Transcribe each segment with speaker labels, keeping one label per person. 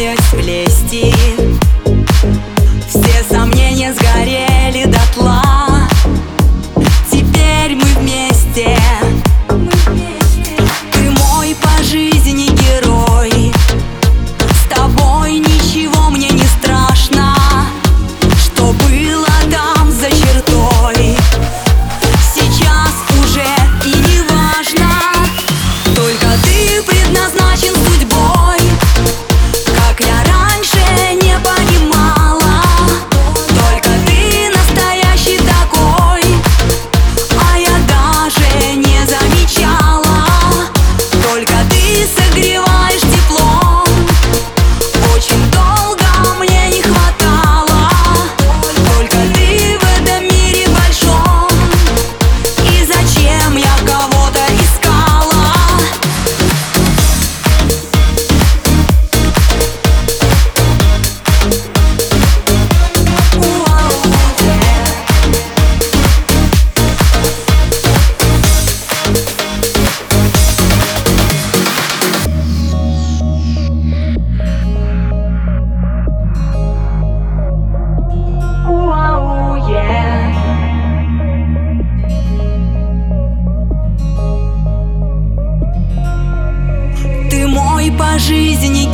Speaker 1: мешают лести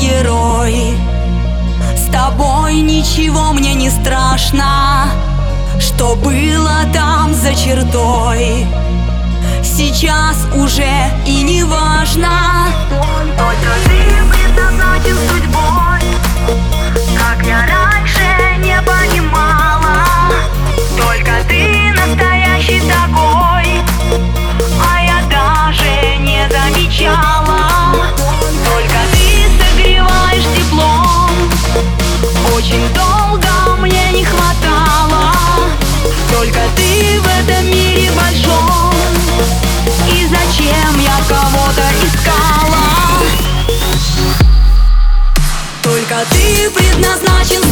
Speaker 1: герой. С тобой ничего мне не страшно Что было там за чертой. Сейчас уже и не важно
Speaker 2: Только ты
Speaker 1: ты предназначен